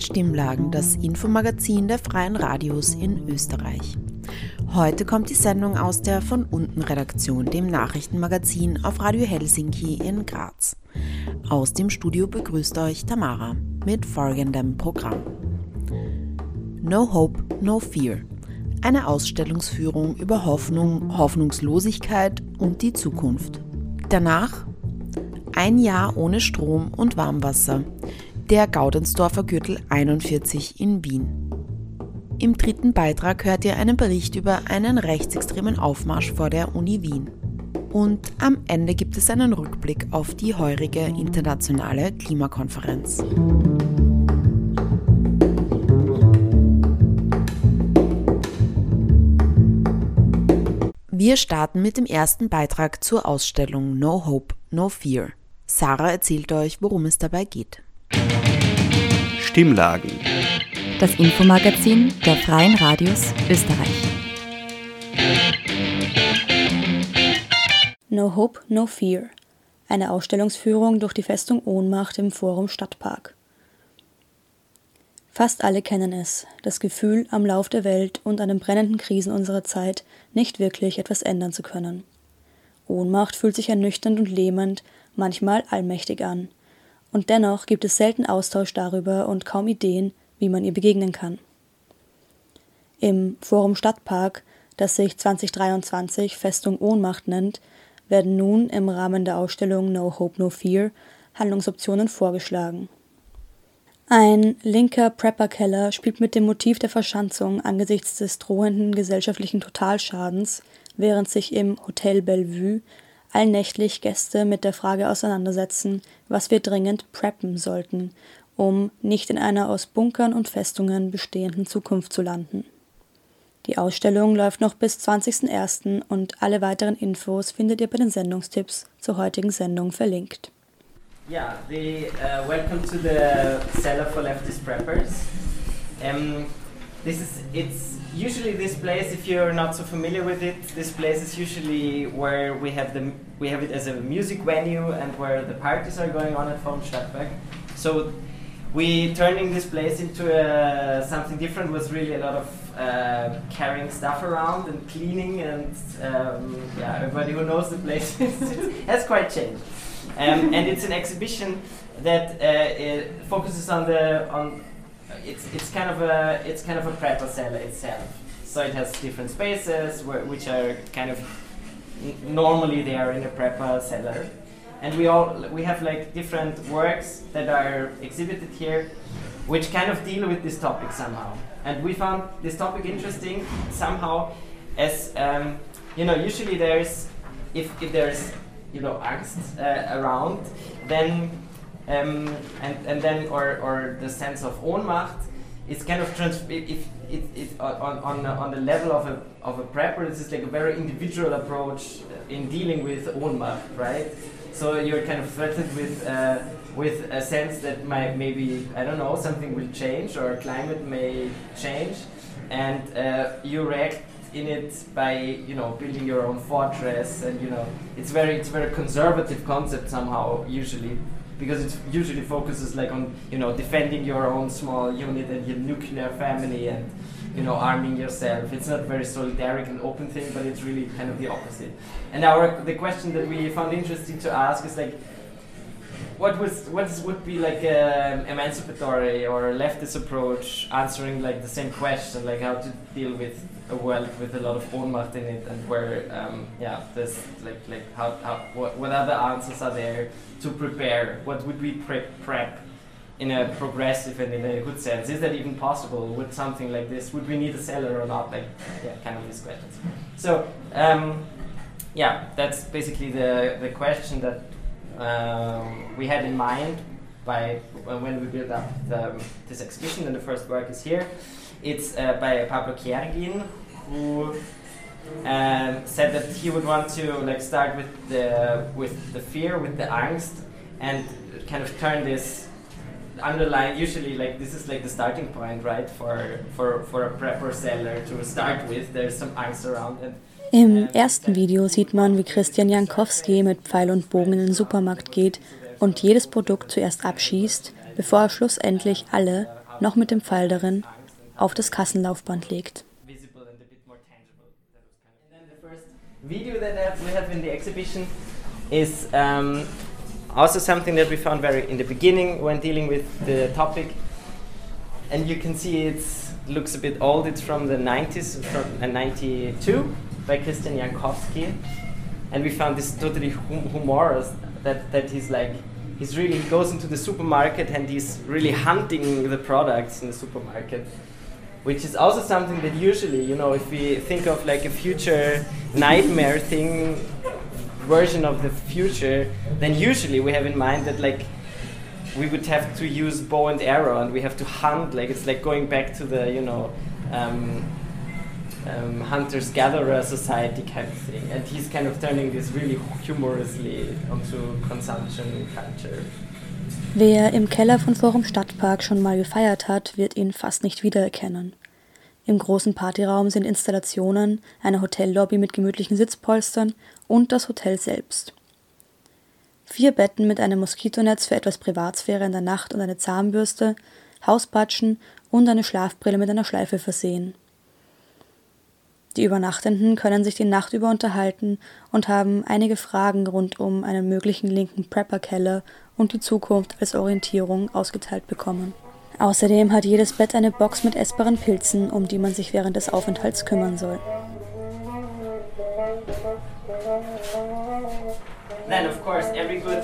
Hört Stimmlagen, das Infomagazin der Freien Radios in Österreich. Heute kommt die Sendung aus der Von unten Redaktion, dem Nachrichtenmagazin auf Radio Helsinki in Graz. Aus dem Studio begrüßt euch Tamara mit folgendem Programm. No Hope, No Fear. Eine Ausstellungsführung über Hoffnung, Hoffnungslosigkeit und die Zukunft. Danach ein Jahr ohne Strom und Warmwasser. Der Gaudensdorfer Gürtel 41 in Wien. Im dritten Beitrag hört ihr einen Bericht über einen rechtsextremen Aufmarsch vor der Uni Wien. Und am Ende gibt es einen Rückblick auf die heurige internationale Klimakonferenz. Wir starten mit dem ersten Beitrag zur Ausstellung No Hope, No Fear. Sarah erzählt euch, worum es dabei geht. Stimmlagen. Das Infomagazin der Freien Radios Österreich. No Hope, No Fear. Eine Ausstellungsführung durch die Festung Ohnmacht im Forum Stadtpark. Fast alle kennen es, das Gefühl, am Lauf der Welt und an den brennenden Krisen unserer Zeit nicht wirklich etwas ändern zu können. Ohnmacht fühlt sich ernüchternd und lähmend, manchmal allmächtig an und dennoch gibt es selten Austausch darüber und kaum Ideen, wie man ihr begegnen kann. Im Forum Stadtpark, das sich 2023 Festung Ohnmacht nennt, werden nun im Rahmen der Ausstellung No Hope No Fear Handlungsoptionen vorgeschlagen. Ein linker Prepper-Keller spielt mit dem Motiv der Verschanzung angesichts des drohenden gesellschaftlichen Totalschadens, während sich im Hotel Bellevue allnächtlich Gäste mit der Frage auseinandersetzen, was wir dringend preppen sollten, um nicht in einer aus Bunkern und Festungen bestehenden Zukunft zu landen. Die Ausstellung läuft noch bis 20.01. und alle weiteren Infos findet ihr bei den Sendungstipps zur heutigen Sendung verlinkt. Yeah, the, uh, welcome to the Cellar for Leftist Preppers. Um, this is it's usually this place if you're not so familiar with it this place is usually where we have the we have it as a music venue and where the parties are going on at Forum Stadtberg so we turning this place into a, something different was really a lot of uh, carrying stuff around and cleaning and um, yeah everybody who knows the place has quite changed. Um, and it's an exhibition that uh, focuses on the on it's it's kind of a it's kind of a prepper cellar itself. So it has different spaces where, which are kind of normally they are in a prepper cellar, and we all we have like different works that are exhibited here, which kind of deal with this topic somehow. And we found this topic interesting somehow, as um, you know usually there's if if there's you know angst uh, around, then um, and, and then or, or the sense of Ohnmacht it's kind of trans if it, it, on, on, on the level of a, of a prepper this is like a very individual approach in dealing with Ohnmacht right? So you're kind of threatened with uh, with a sense that might maybe I don't know something will change or climate may change. And uh, you react in it by you know building your own fortress and you know it's very it's very conservative concept somehow usually because it usually focuses like on you know defending your own small unit and your nuclear family and you know arming yourself. It's not very solidaric and open thing, but it's really kind of the opposite. And our the question that we found interesting to ask is like. What was what would be like an emancipatory or leftist approach answering like the same question, like how to deal with a world with a lot of Ohnmacht in it, and where um, yeah, there's like like how, how what, what other answers are there to prepare? What would we prep prep in a progressive and in a good sense? Is that even possible? Would something like this? Would we need a seller or not? Like yeah, kind of these questions. So um, yeah, that's basically the the question that um, we had in mind by when we built up the, this exhibition, and the first work is here. It's uh, by Pablo Kiergin, who um, said that he would want to like start with the with the fear, with the angst, and kind of turn this underline. Usually, like this is like the starting point, right, for for for a prepper seller to start with. There's some angst around it. Im ersten Video sieht man, wie Christian Jankowski mit Pfeil und Bogen in den Supermarkt geht und jedes Produkt zuerst abschießt, bevor er schlussendlich alle, noch mit dem Pfeil darin, auf das Kassenlaufband legt. video that we have in the exhibition is um, also something that we found very in the beginning when dealing with the topic. And you can see it looks a bit old. It's from the 90s, from uh, 92 by Christian Jankowski. And we found this totally hum humorous that, that he's like, he's really, he goes into the supermarket and he's really hunting the products in the supermarket which is also something that usually, you know, if we think of like a future nightmare thing, version of the future, then usually we have in mind that like we would have to use bow and arrow and we have to hunt. Like it's like going back to the, you know, um, um, hunters gatherer society kind of thing. And he's kind of turning this really humorously onto consumption culture. Wer im Keller von Forum Stadtpark schon mal gefeiert hat, wird ihn fast nicht wiedererkennen. Im großen Partyraum sind Installationen, eine Hotellobby mit gemütlichen Sitzpolstern und das Hotel selbst. Vier Betten mit einem Moskitonetz für etwas Privatsphäre in der Nacht und eine Zahnbürste, Hauspatschen und eine Schlafbrille mit einer Schleife versehen. Die Übernachtenden können sich die Nacht über unterhalten und haben einige Fragen rund um einen möglichen linken Prepper-Keller und die Zukunft als Orientierung ausgeteilt bekommen. Außerdem hat jedes Bett eine Box mit essbaren Pilzen, um die man sich während des Aufenthalts kümmern soll. Then, of course, every good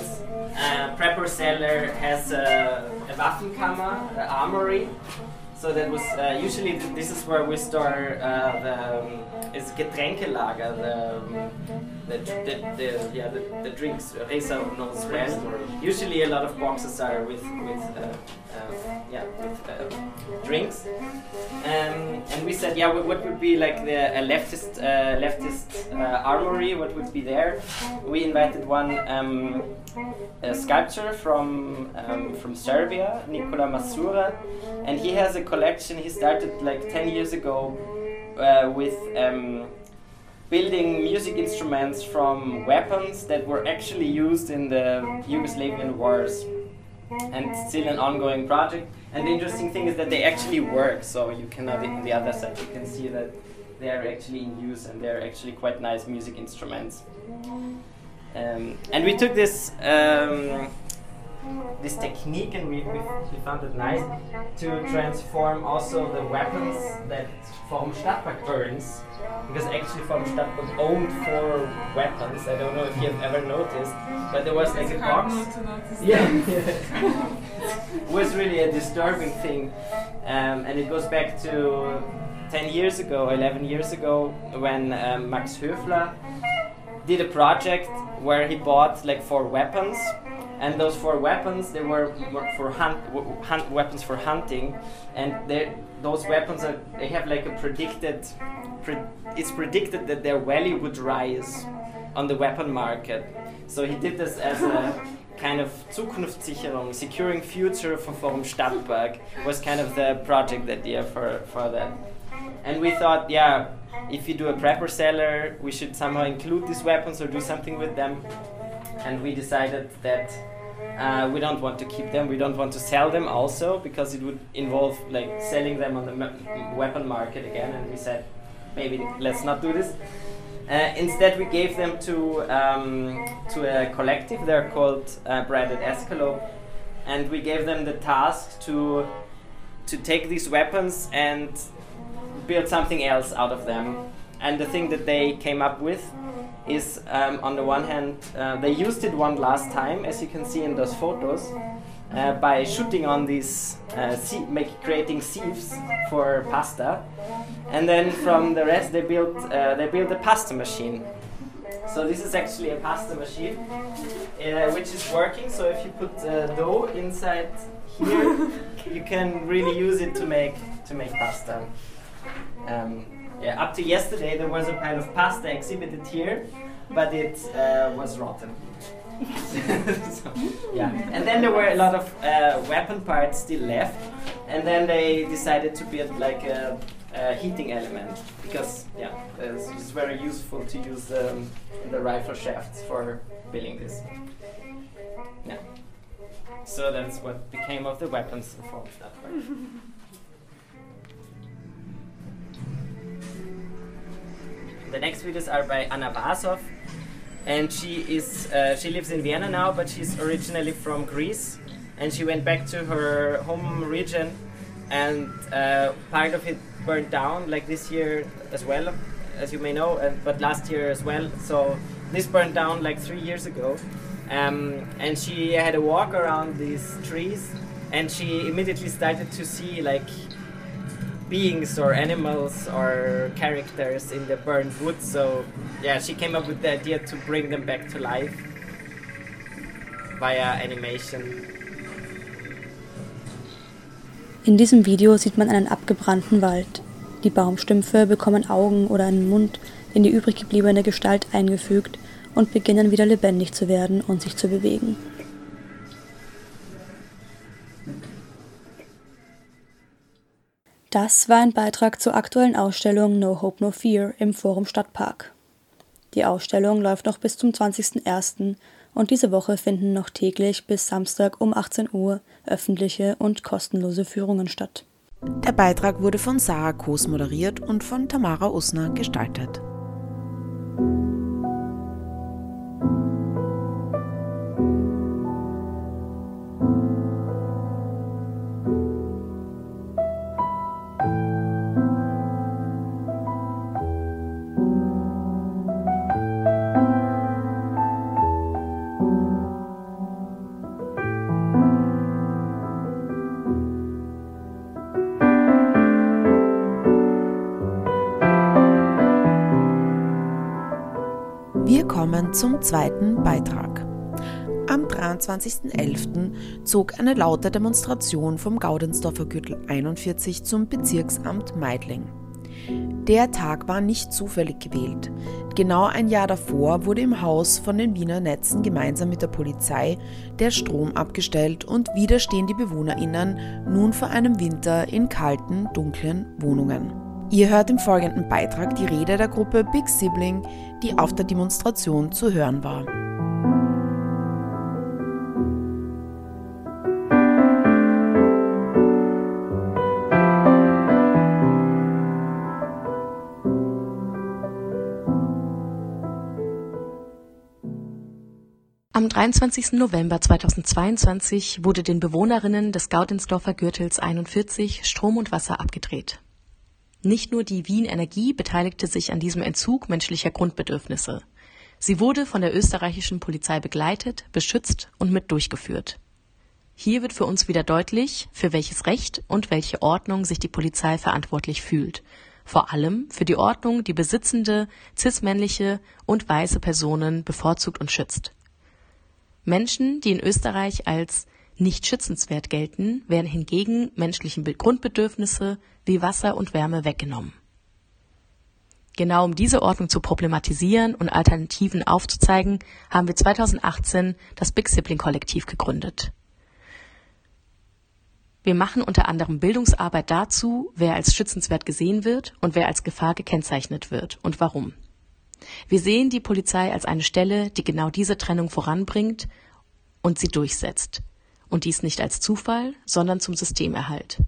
uh, prepper seller has a, a Waffenkammer, an armory. So that was uh, usually th this is where we store uh, the um, is Getränkelager, the, um, the, the, the, yeah the, the drinks. Reza knows well. Usually a lot of boxes are with with uh, uh yeah with uh, drinks. Um, and we said yeah what would be like the leftist uh, leftist armory? What would be there? We invited one. Um, sculptor from um, from Serbia, Nikola Masura, and he has a collection. He started like ten years ago uh, with um, building music instruments from weapons that were actually used in the Yugoslavian wars, and still an ongoing project. And the interesting thing is that they actually work. So you cannot on the other side you can see that they are actually in use and they're actually quite nice music instruments. Um, and we took this um, this technique and we, we, we, found it nice to transform also the weapons that Forum Stadtpark burns because actually Forum Stadtpark owned four weapons. I don't know if you have ever noticed, but there was like a box. Yeah, it was really a disturbing thing, um, and it goes back to 10 years ago, 11 years ago, when um, Max Höfler did a project where he bought like four weapons and those four weapons they were, for hunt, hunt, weapons for hunting and those weapons are they have like a predicted pre it's predicted that their value would rise on the weapon market so he did this as a kind of Zukunftssicherung, securing future for Forum Stadtpark was kind of the project idea for, for that. And we thought, yeah, if you do a prepper seller, we should somehow include these weapons or do something with them. And we decided that uh, we don't want to keep them. We don't want to sell them also because it would involve like selling them on the weapon market again. And we said maybe let's not do this. Uh, instead, we gave them to um, to a collective. They're called uh, Branded Escalope, and we gave them the task to to take these weapons and build something else out of them. And the thing that they came up with is, um, on the one hand, uh, they used it one last time, as you can see in those photos, uh, by shooting on these, uh, make, creating sieves for pasta, and then from the rest they built uh, they built a pasta machine. So this is actually a pasta machine, uh, which is working. So if you put uh, dough inside here, you can really use it to make to make pasta. Um, yeah, up to yesterday there was a pile of pasta exhibited here, but it uh, was rotten. so, yeah, and then there were a lot of uh, weapon parts still left, and then they decided to build like a, a heating element because yeah, it's, it's very useful to use um, the rifle shafts for building this. Yeah, so that's what became of the weapons for that part. The next videos are by Anna Vasov, and she is uh, she lives in Vienna now, but she's originally from Greece, and she went back to her home region, and uh, part of it burned down, like this year as well, as you may know, and, but last year as well. So this burned down like three years ago, um, and she had a walk around these trees, and she immediately started to see like beings or animals or characters in the burned wood. So yeah, she came up with the idea to bring them back to life via animation. In diesem Video sieht man einen abgebrannten Wald. Die Baumstümpfe bekommen Augen oder einen Mund in die übrig gebliebene Gestalt eingefügt und beginnen wieder lebendig zu werden und sich zu bewegen. Das war ein Beitrag zur aktuellen Ausstellung No Hope No Fear im Forum Stadtpark. Die Ausstellung läuft noch bis zum 20.01. und diese Woche finden noch täglich bis Samstag um 18 Uhr öffentliche und kostenlose Führungen statt. Der Beitrag wurde von Sarah Koos moderiert und von Tamara Usner gestaltet. Kommen zum zweiten Beitrag. Am 23.11. zog eine laute Demonstration vom Gaudensdorfer Gürtel 41 zum Bezirksamt Meidling. Der Tag war nicht zufällig gewählt. Genau ein Jahr davor wurde im Haus von den Wiener Netzen gemeinsam mit der Polizei der Strom abgestellt und wieder stehen die BewohnerInnen nun vor einem Winter in kalten, dunklen Wohnungen. Ihr hört im folgenden Beitrag die Rede der Gruppe Big Sibling, die auf der Demonstration zu hören war. Am 23. November 2022 wurde den Bewohnerinnen des Gaudensdorfer Gürtels 41 Strom und Wasser abgedreht. Nicht nur die Wien Energie beteiligte sich an diesem Entzug menschlicher Grundbedürfnisse. Sie wurde von der österreichischen Polizei begleitet, beschützt und mit durchgeführt. Hier wird für uns wieder deutlich, für welches Recht und welche Ordnung sich die Polizei verantwortlich fühlt. Vor allem für die Ordnung, die besitzende, cis-männliche und weiße Personen bevorzugt und schützt. Menschen, die in Österreich als nicht schützenswert gelten, werden hingegen menschlichen Grundbedürfnisse wie Wasser und Wärme weggenommen. Genau um diese Ordnung zu problematisieren und Alternativen aufzuzeigen, haben wir 2018 das Big Sibling Kollektiv gegründet. Wir machen unter anderem Bildungsarbeit dazu, wer als schützenswert gesehen wird und wer als Gefahr gekennzeichnet wird und warum. Wir sehen die Polizei als eine Stelle, die genau diese Trennung voranbringt und sie durchsetzt. Und dies nicht als Zufall, sondern zum Systemerhalt.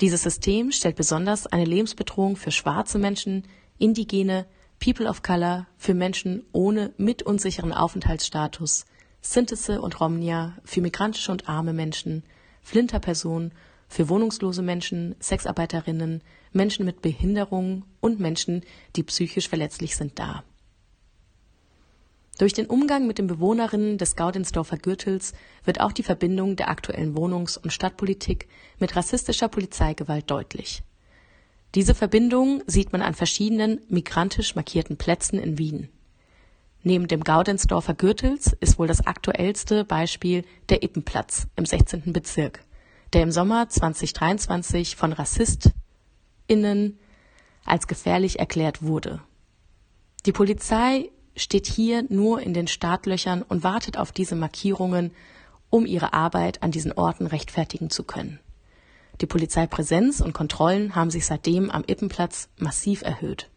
Dieses System stellt besonders eine Lebensbedrohung für schwarze Menschen, Indigene, People of Color, für Menschen ohne mit unsicheren Aufenthaltsstatus, Sintese und Romnia, für migrantische und arme Menschen, Flinterpersonen, für wohnungslose Menschen, Sexarbeiterinnen, Menschen mit Behinderungen und Menschen, die psychisch verletzlich sind, dar. Durch den Umgang mit den Bewohnerinnen des Gaudensdorfer Gürtels wird auch die Verbindung der aktuellen Wohnungs- und Stadtpolitik mit rassistischer Polizeigewalt deutlich. Diese Verbindung sieht man an verschiedenen migrantisch markierten Plätzen in Wien. Neben dem Gaudensdorfer Gürtels ist wohl das aktuellste Beispiel der Ippenplatz im 16. Bezirk, der im Sommer 2023 von RassistInnen als gefährlich erklärt wurde. Die Polizei steht hier nur in den Startlöchern und wartet auf diese Markierungen, um ihre Arbeit an diesen Orten rechtfertigen zu können. Die Polizeipräsenz und Kontrollen haben sich seitdem am Ippenplatz massiv erhöht.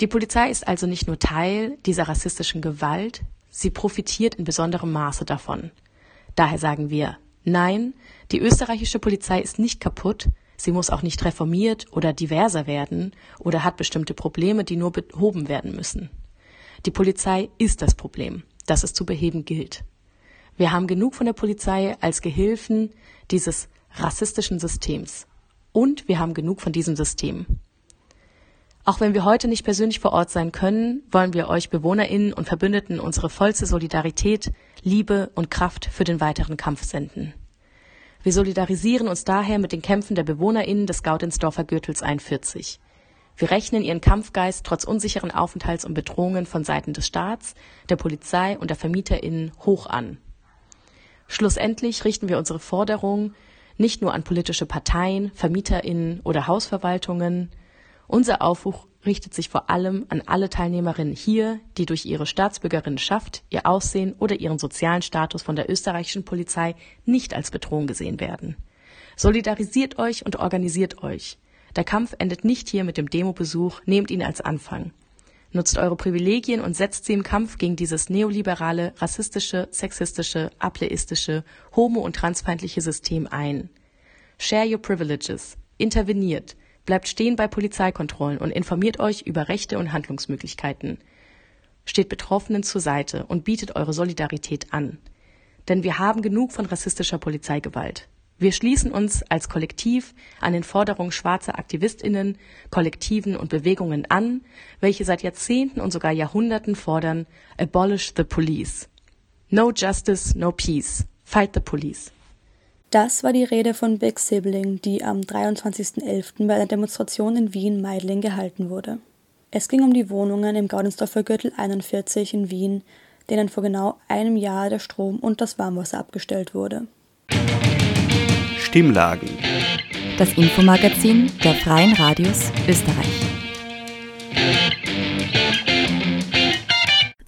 Die Polizei ist also nicht nur Teil dieser rassistischen Gewalt, sie profitiert in besonderem Maße davon. Daher sagen wir Nein, die österreichische Polizei ist nicht kaputt, sie muss auch nicht reformiert oder diverser werden oder hat bestimmte Probleme, die nur behoben werden müssen. Die Polizei ist das Problem, das es zu beheben gilt. Wir haben genug von der Polizei als Gehilfen dieses rassistischen Systems. Und wir haben genug von diesem System. Auch wenn wir heute nicht persönlich vor Ort sein können, wollen wir euch BewohnerInnen und Verbündeten unsere vollste Solidarität, Liebe und Kraft für den weiteren Kampf senden. Wir solidarisieren uns daher mit den Kämpfen der BewohnerInnen des Gaudensdorfer Gürtels 41. Wir rechnen ihren Kampfgeist trotz unsicheren Aufenthalts und Bedrohungen von Seiten des Staats, der Polizei und der VermieterInnen hoch an. Schlussendlich richten wir unsere Forderungen nicht nur an politische Parteien, VermieterInnen oder Hausverwaltungen, unser Aufruf richtet sich vor allem an alle Teilnehmerinnen hier, die durch ihre Staatsbürgerinnenschaft, ihr Aussehen oder ihren sozialen Status von der österreichischen Polizei nicht als Bedrohung gesehen werden. Solidarisiert euch und organisiert euch. Der Kampf endet nicht hier mit dem Demobesuch, nehmt ihn als Anfang. Nutzt eure Privilegien und setzt sie im Kampf gegen dieses neoliberale, rassistische, sexistische, ableistische, homo- und transfeindliche System ein. Share your privileges. Interveniert. Bleibt stehen bei Polizeikontrollen und informiert euch über Rechte und Handlungsmöglichkeiten. Steht Betroffenen zur Seite und bietet eure Solidarität an. Denn wir haben genug von rassistischer Polizeigewalt. Wir schließen uns als Kollektiv an den Forderungen schwarzer Aktivistinnen, Kollektiven und Bewegungen an, welche seit Jahrzehnten und sogar Jahrhunderten fordern Abolish the Police. No Justice, no Peace. Fight the Police. Das war die Rede von Big Sibling, die am 23.11. bei einer Demonstration in Wien-Meidling gehalten wurde. Es ging um die Wohnungen im Gaudensdorfer Gürtel 41 in Wien, denen vor genau einem Jahr der Strom und das Warmwasser abgestellt wurde. Stimmlagen. Das Infomagazin der Freien Radios Österreich.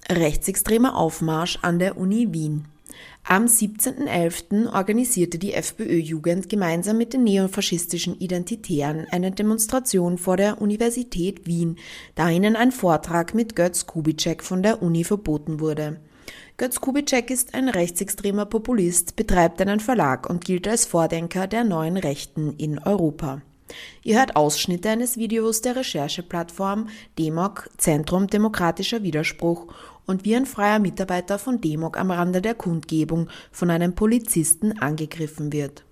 Rechtsextremer Aufmarsch an der Uni Wien. Am 17.11. organisierte die FPÖ-Jugend gemeinsam mit den neofaschistischen Identitären eine Demonstration vor der Universität Wien, da ihnen ein Vortrag mit Götz Kubitschek von der Uni verboten wurde. Götz Kubitschek ist ein rechtsextremer Populist, betreibt einen Verlag und gilt als Vordenker der neuen Rechten in Europa. Ihr hört Ausschnitte eines Videos der Rechercheplattform Demok Zentrum Demokratischer Widerspruch und wie ein freier Mitarbeiter von Demok am Rande der Kundgebung von einem Polizisten angegriffen wird.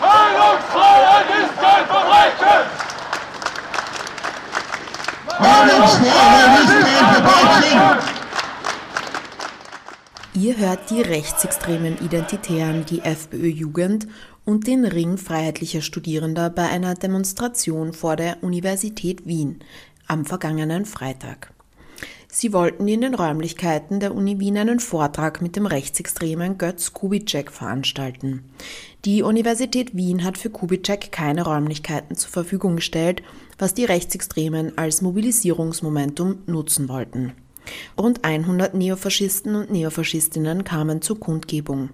Meinungsfreiheit ist kein Verbrechen! Meinungsfreiheit ist kein Verbrechen! Ihr hört die rechtsextremen Identitären, die FPÖ-Jugend und den Ring freiheitlicher Studierender bei einer Demonstration vor der Universität Wien am vergangenen Freitag. Sie wollten in den Räumlichkeiten der Uni Wien einen Vortrag mit dem rechtsextremen Götz Kubitschek veranstalten. Die Universität Wien hat für Kubitschek keine Räumlichkeiten zur Verfügung gestellt, was die Rechtsextremen als Mobilisierungsmomentum nutzen wollten. Rund 100 Neofaschisten und Neofaschistinnen kamen zur Kundgebung.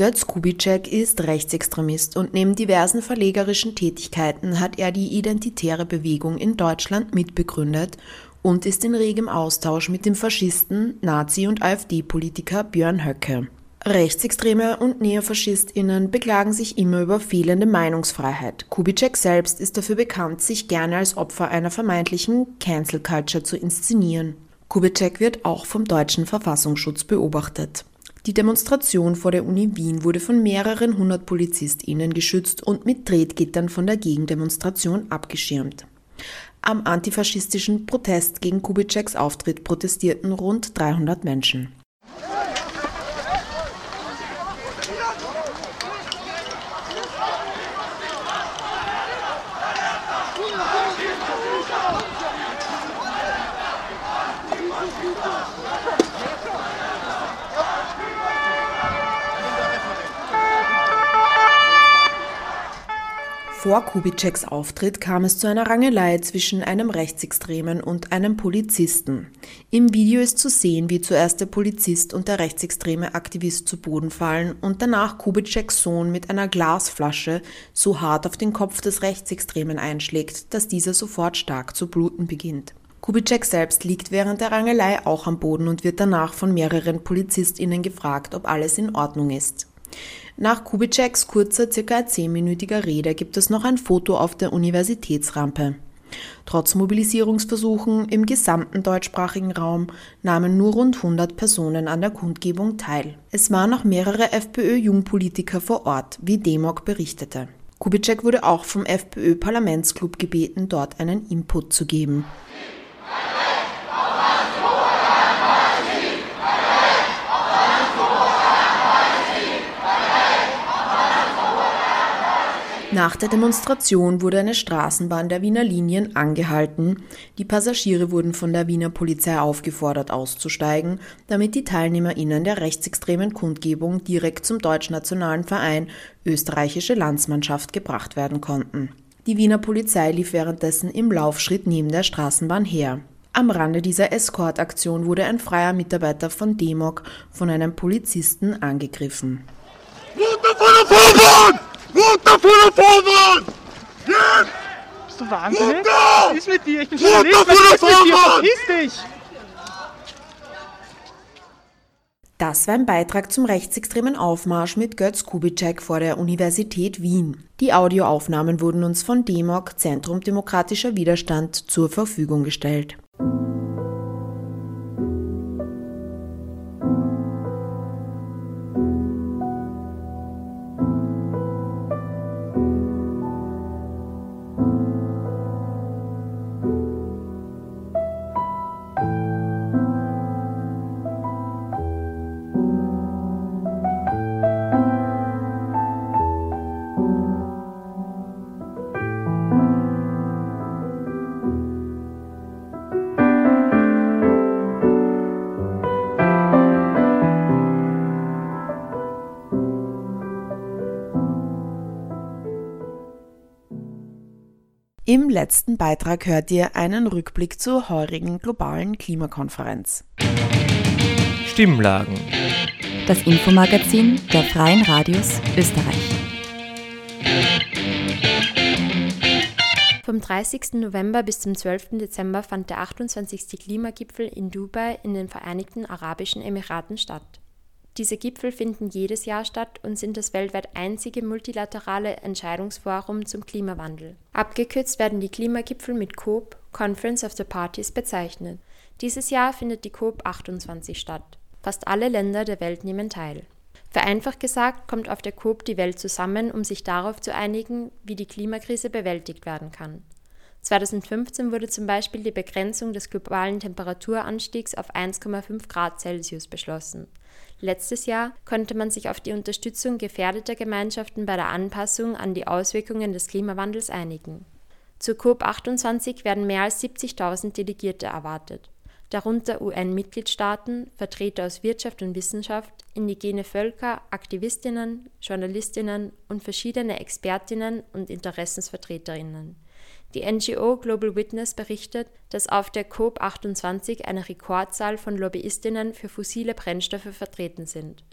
Götz Kubitschek ist Rechtsextremist und neben diversen verlegerischen Tätigkeiten hat er die identitäre Bewegung in Deutschland mitbegründet und ist in regem Austausch mit dem Faschisten, Nazi- und AfD-Politiker Björn Höcke. Rechtsextreme und NeofaschistInnen beklagen sich immer über fehlende Meinungsfreiheit. Kubitschek selbst ist dafür bekannt, sich gerne als Opfer einer vermeintlichen Cancel Culture zu inszenieren. Kubitschek wird auch vom deutschen Verfassungsschutz beobachtet. Die Demonstration vor der Uni Wien wurde von mehreren hundert PolizistInnen geschützt und mit Tretgittern von der Gegendemonstration abgeschirmt. Am antifaschistischen Protest gegen Kubitscheks Auftritt protestierten rund 300 Menschen. Vor Kubitscheks Auftritt kam es zu einer Rangelei zwischen einem Rechtsextremen und einem Polizisten. Im Video ist zu sehen, wie zuerst der Polizist und der rechtsextreme Aktivist zu Boden fallen und danach Kubitscheks Sohn mit einer Glasflasche so hart auf den Kopf des Rechtsextremen einschlägt, dass dieser sofort stark zu bluten beginnt. Kubitschek selbst liegt während der Rangelei auch am Boden und wird danach von mehreren PolizistInnen gefragt, ob alles in Ordnung ist. Nach Kubitscheks kurzer, circa zehnminütiger Rede gibt es noch ein Foto auf der Universitätsrampe. Trotz Mobilisierungsversuchen im gesamten deutschsprachigen Raum nahmen nur rund 100 Personen an der Kundgebung teil. Es waren auch mehrere FPÖ-Jungpolitiker vor Ort, wie Demok berichtete. Kubitschek wurde auch vom FPÖ-Parlamentsclub gebeten, dort einen Input zu geben. Nach der Demonstration wurde eine Straßenbahn der Wiener Linien angehalten. Die Passagiere wurden von der Wiener Polizei aufgefordert, auszusteigen, damit die TeilnehmerInnen der rechtsextremen Kundgebung direkt zum deutschnationalen Verein Österreichische Landsmannschaft gebracht werden konnten. Die Wiener Polizei lief währenddessen im Laufschritt neben der Straßenbahn her. Am Rande dieser Eskortaktion wurde ein freier Mitarbeiter von Demok von einem Polizisten angegriffen. Runter von der Fahrbahn! Runter von der Fahrbahn! Jetzt! Bist du wahnsinnig? Runter! Was ist mit dir? Ich bin Runter Journalist. von der ist mit dir? Fahrbahn! Verpiss dich! Das war ein Beitrag zum rechtsextremen Aufmarsch mit Götz Kubitschek vor der Universität Wien. Die Audioaufnahmen wurden uns von DEMOK, Zentrum Demokratischer Widerstand, zur Verfügung gestellt. Im letzten Beitrag hört ihr einen Rückblick zur heurigen globalen Klimakonferenz. Stimmlagen. Das Infomagazin der Freien Radios Österreich. Vom 30. November bis zum 12. Dezember fand der 28. Klimagipfel in Dubai in den Vereinigten Arabischen Emiraten statt. Diese Gipfel finden jedes Jahr statt und sind das weltweit einzige multilaterale Entscheidungsforum zum Klimawandel. Abgekürzt werden die Klimagipfel mit COP, Conference of the Parties, bezeichnet. Dieses Jahr findet die COP 28 statt. Fast alle Länder der Welt nehmen teil. Vereinfacht gesagt kommt auf der COP die Welt zusammen, um sich darauf zu einigen, wie die Klimakrise bewältigt werden kann. 2015 wurde zum Beispiel die Begrenzung des globalen Temperaturanstiegs auf 1,5 Grad Celsius beschlossen. Letztes Jahr konnte man sich auf die Unterstützung gefährdeter Gemeinschaften bei der Anpassung an die Auswirkungen des Klimawandels einigen. Zur COP28 werden mehr als 70.000 Delegierte erwartet, darunter UN-Mitgliedstaaten, Vertreter aus Wirtschaft und Wissenschaft, indigene Völker, Aktivistinnen, Journalistinnen und verschiedene Expertinnen und Interessensvertreterinnen. Die NGO Global Witness berichtet, dass auf der COP28 eine Rekordzahl von Lobbyistinnen für fossile Brennstoffe vertreten sind.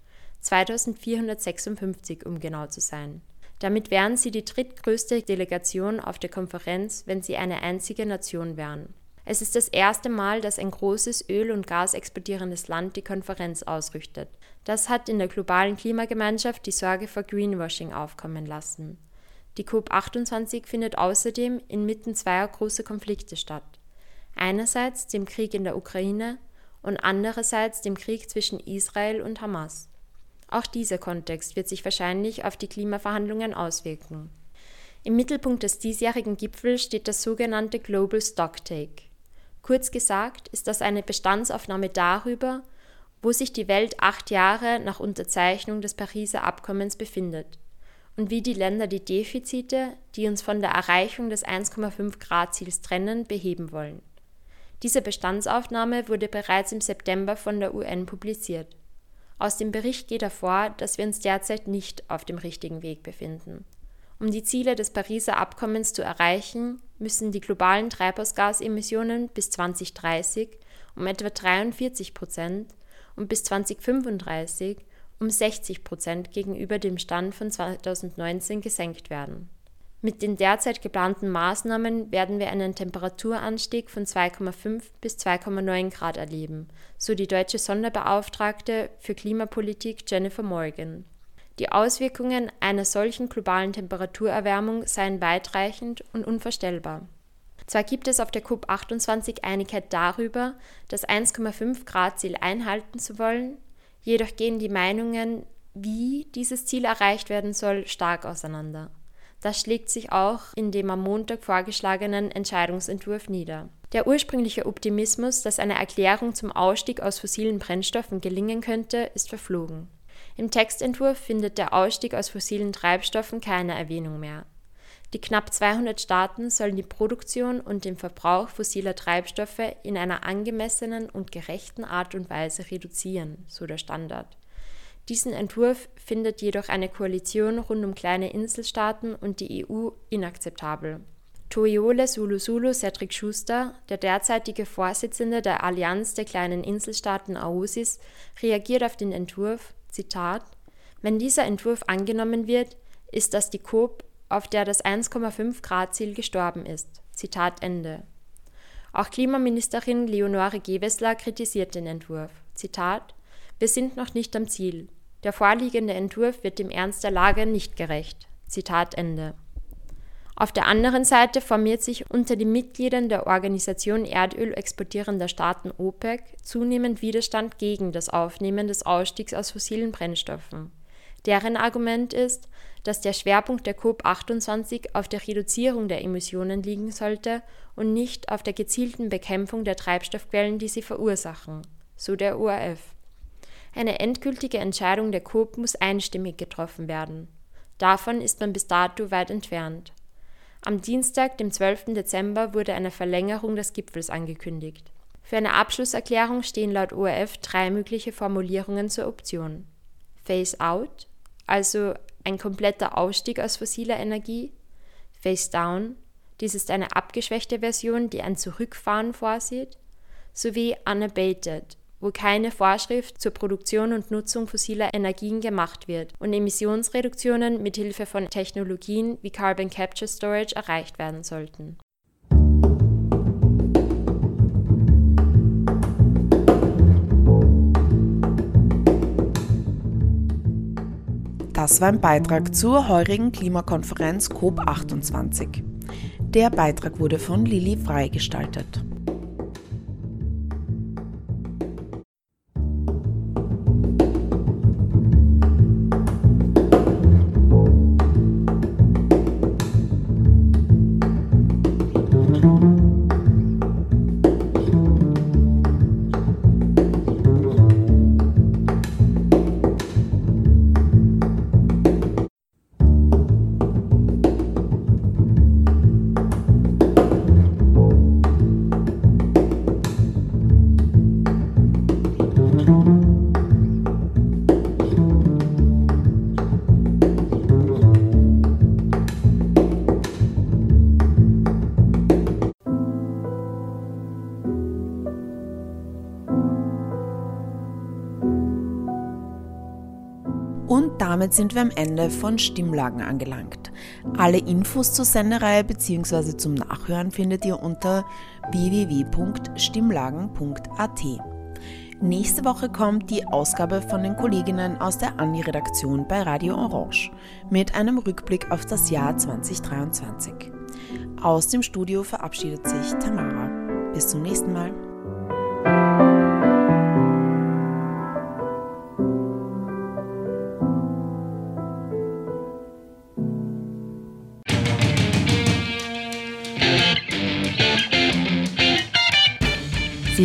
2456, um genau zu sein. Damit wären sie die drittgrößte Delegation auf der Konferenz, wenn sie eine einzige Nation wären. Es ist das erste Mal, dass ein großes Öl- und Gas exportierendes Land die Konferenz ausrichtet. Das hat in der globalen Klimagemeinschaft die Sorge vor Greenwashing aufkommen lassen. Die COP28 findet außerdem inmitten zweier großer Konflikte statt. Einerseits dem Krieg in der Ukraine und andererseits dem Krieg zwischen Israel und Hamas. Auch dieser Kontext wird sich wahrscheinlich auf die Klimaverhandlungen auswirken. Im Mittelpunkt des diesjährigen Gipfels steht das sogenannte Global Stocktake. Kurz gesagt ist das eine Bestandsaufnahme darüber, wo sich die Welt acht Jahre nach Unterzeichnung des Pariser Abkommens befindet und wie die Länder die Defizite, die uns von der Erreichung des 1,5 Grad Ziels trennen, beheben wollen. Diese Bestandsaufnahme wurde bereits im September von der UN publiziert. Aus dem Bericht geht hervor, dass wir uns derzeit nicht auf dem richtigen Weg befinden. Um die Ziele des Pariser Abkommens zu erreichen, müssen die globalen Treibhausgasemissionen bis 2030 um etwa 43 Prozent und bis 2035 um 60 Prozent gegenüber dem Stand von 2019 gesenkt werden. Mit den derzeit geplanten Maßnahmen werden wir einen Temperaturanstieg von 2,5 bis 2,9 Grad erleben, so die deutsche Sonderbeauftragte für Klimapolitik Jennifer Morgan. Die Auswirkungen einer solchen globalen Temperaturerwärmung seien weitreichend und unvorstellbar. Zwar gibt es auf der COP28 Einigkeit darüber, das 1,5 Grad Ziel einhalten zu wollen, jedoch gehen die Meinungen, wie dieses Ziel erreicht werden soll, stark auseinander. Das schlägt sich auch in dem am Montag vorgeschlagenen Entscheidungsentwurf nieder. Der ursprüngliche Optimismus, dass eine Erklärung zum Ausstieg aus fossilen Brennstoffen gelingen könnte, ist verflogen. Im Textentwurf findet der Ausstieg aus fossilen Treibstoffen keine Erwähnung mehr. Die knapp 200 Staaten sollen die Produktion und den Verbrauch fossiler Treibstoffe in einer angemessenen und gerechten Art und Weise reduzieren, so der Standard. Diesen Entwurf findet jedoch eine Koalition rund um kleine Inselstaaten und die EU inakzeptabel. Toiole Sulusulu Cedric Schuster, der derzeitige Vorsitzende der Allianz der kleinen Inselstaaten AOSIS, reagiert auf den Entwurf, Zitat, wenn dieser Entwurf angenommen wird, ist das die COP, auf der das 1,5 Grad Ziel gestorben ist. Zitat Ende. Auch Klimaministerin Leonore Gewessler kritisiert den Entwurf. Zitat Wir sind noch nicht am Ziel. Der vorliegende Entwurf wird dem Ernst der Lage nicht gerecht. Zitat Ende. Auf der anderen Seite formiert sich unter den Mitgliedern der Organisation Erdöl exportierender Staaten OPEC zunehmend Widerstand gegen das Aufnehmen des Ausstiegs aus fossilen Brennstoffen. Deren Argument ist, dass der Schwerpunkt der COP28 auf der Reduzierung der Emissionen liegen sollte und nicht auf der gezielten Bekämpfung der Treibstoffquellen, die sie verursachen, so der ORF. Eine endgültige Entscheidung der COP muss einstimmig getroffen werden. Davon ist man bis dato weit entfernt. Am Dienstag, dem 12. Dezember, wurde eine Verlängerung des Gipfels angekündigt. Für eine Abschlusserklärung stehen laut ORF drei mögliche Formulierungen zur Option. Phase out, also ein kompletter Ausstieg aus fossiler Energie. Phase down, dies ist eine abgeschwächte Version, die ein Zurückfahren vorsieht. Sowie unabated, wo keine Vorschrift zur Produktion und Nutzung fossiler Energien gemacht wird und Emissionsreduktionen mit Hilfe von Technologien wie Carbon Capture Storage erreicht werden sollten. Das war ein Beitrag zur heurigen Klimakonferenz COP28. Der Beitrag wurde von Lilly freigestaltet. Und damit sind wir am Ende von Stimmlagen angelangt. Alle Infos zur Sendereihe bzw. zum Nachhören findet ihr unter www.stimmlagen.at. Nächste Woche kommt die Ausgabe von den Kolleginnen aus der Anni-Redaktion bei Radio Orange mit einem Rückblick auf das Jahr 2023. Aus dem Studio verabschiedet sich Tamara. Bis zum nächsten Mal.